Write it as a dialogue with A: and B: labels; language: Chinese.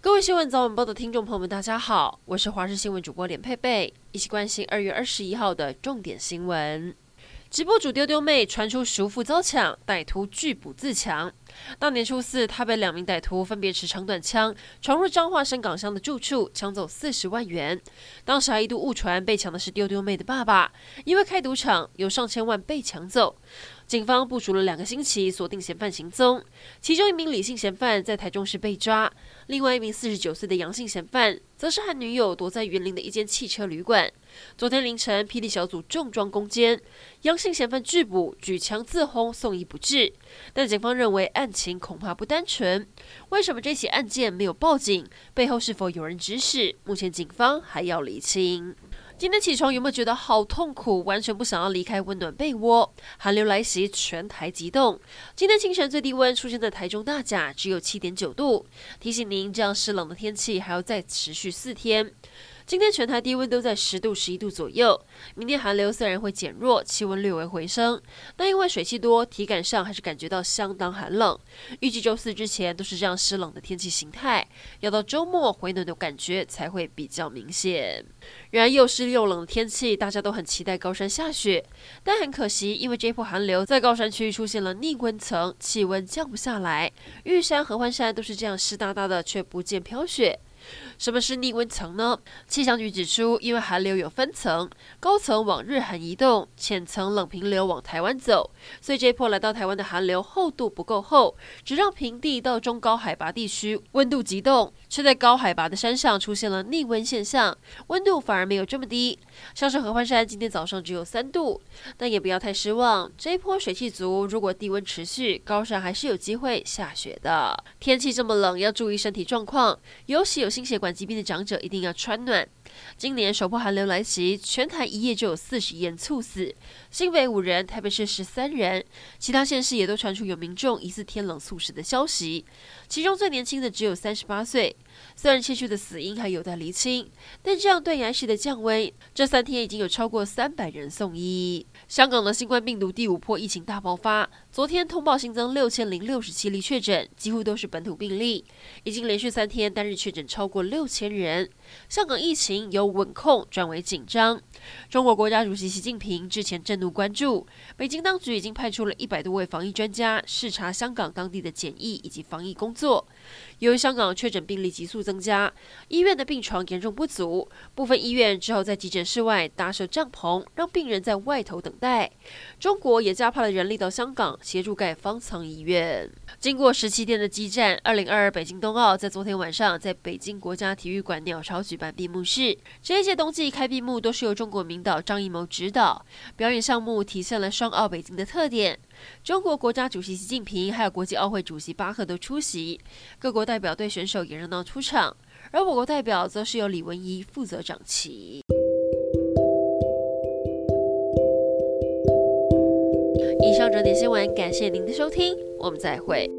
A: 各位新闻早晚报的听众朋友们，大家好，我是华视新闻主播连佩佩，一起关心二月二十一号的重点新闻。直播主丢丢妹传出叔父遭抢，歹徒拒捕自强。大年初四，他被两名歹徒分别持长短枪闯入彰化伸港乡的住处，抢走四十万元。当时还一度误传被抢的是丢丢妹的爸爸，因为开赌场有上千万被抢走。警方部署了两个星期，锁定嫌犯行踪。其中一名李姓嫌犯在台中市被抓，另外一名四十九岁的杨姓嫌犯，则是和女友躲在员林的一间汽车旅馆。昨天凌晨，霹雳小组重装攻坚，杨姓嫌犯拒捕，举枪自轰，送医不治。但警方认为案情恐怕不单纯。为什么这起案件没有报警？背后是否有人指使？目前警方还要厘清。今天起床有没有觉得好痛苦？完全不想要离开温暖被窝。寒流来袭，全台急冻。今天清晨最低温出现在台中大甲，只有七点九度。提醒您，这样湿冷的天气还要再持续四天。今天全台低温都在十度、十一度左右。明天寒流虽然会减弱，气温略微回升，但因为水汽多，体感上还是感觉到相当寒冷。预计周四之前都是这样湿冷的天气形态，要到周末回暖的感觉才会比较明显。然而又湿又冷的天气，大家都很期待高山下雪，但很可惜，因为这波寒流在高山区域出现了逆温层，气温降不下来。玉山、合欢山都是这样湿哒哒的，却不见飘雪。什么是逆温层呢？气象局指出，因为寒流有分层，高层往日韩移动，浅层冷平流往台湾走，所以这一波来到台湾的寒流厚度不够厚，只让平地到中高海拔地区温度急冻，却在高海拔的山上出现了逆温现象，温度反而没有这么低。像是合欢山今天早上只有三度，但也不要太失望，这一波水汽足，如果低温持续，高山还是有机会下雪的。天气这么冷，要注意身体状况，尤其有心血管疾病的长者一定要穿暖。今年首波寒流来袭，全台一夜就有四十人猝死，新北五人，台北市十三人，其他县市也都传出有民众疑似天冷猝死的消息，其中最年轻的只有三十八岁。虽然确切的死因还有待厘清，但这样断崖式的降温，这三天已经有超过三百人送医。香港的新冠病毒第五波疫情大爆发，昨天通报新增六千零六十七例确诊，几乎都是本土病例，已经连续三天单日确诊超过六千人。香港疫情由稳控转为紧张。中国国家主席习近平之前震怒关注，北京当局已经派出了一百多位防疫专家视察香港当地的检疫以及防疫工作。由于香港确诊病例急速增加，医院的病床严重不足，部分医院只好在急诊室外搭设帐篷，让病人在外头等待。中国也加派了人力到香港协助盖方舱医院。经过十七天的激战，二零二二北京冬奥在昨天晚上在北京国家体育馆鸟巢举办闭幕式。这一届冬季开闭幕都是由中国名导张艺谋指导，表演项目体现了双奥北京的特点。中国国家主席习近平还有国际奥会主席巴赫都出席，各国代表队选手也热闹出场，而我国代表则是由李文怡负责掌旗。以上整点新闻，感谢您的收听，我们再会。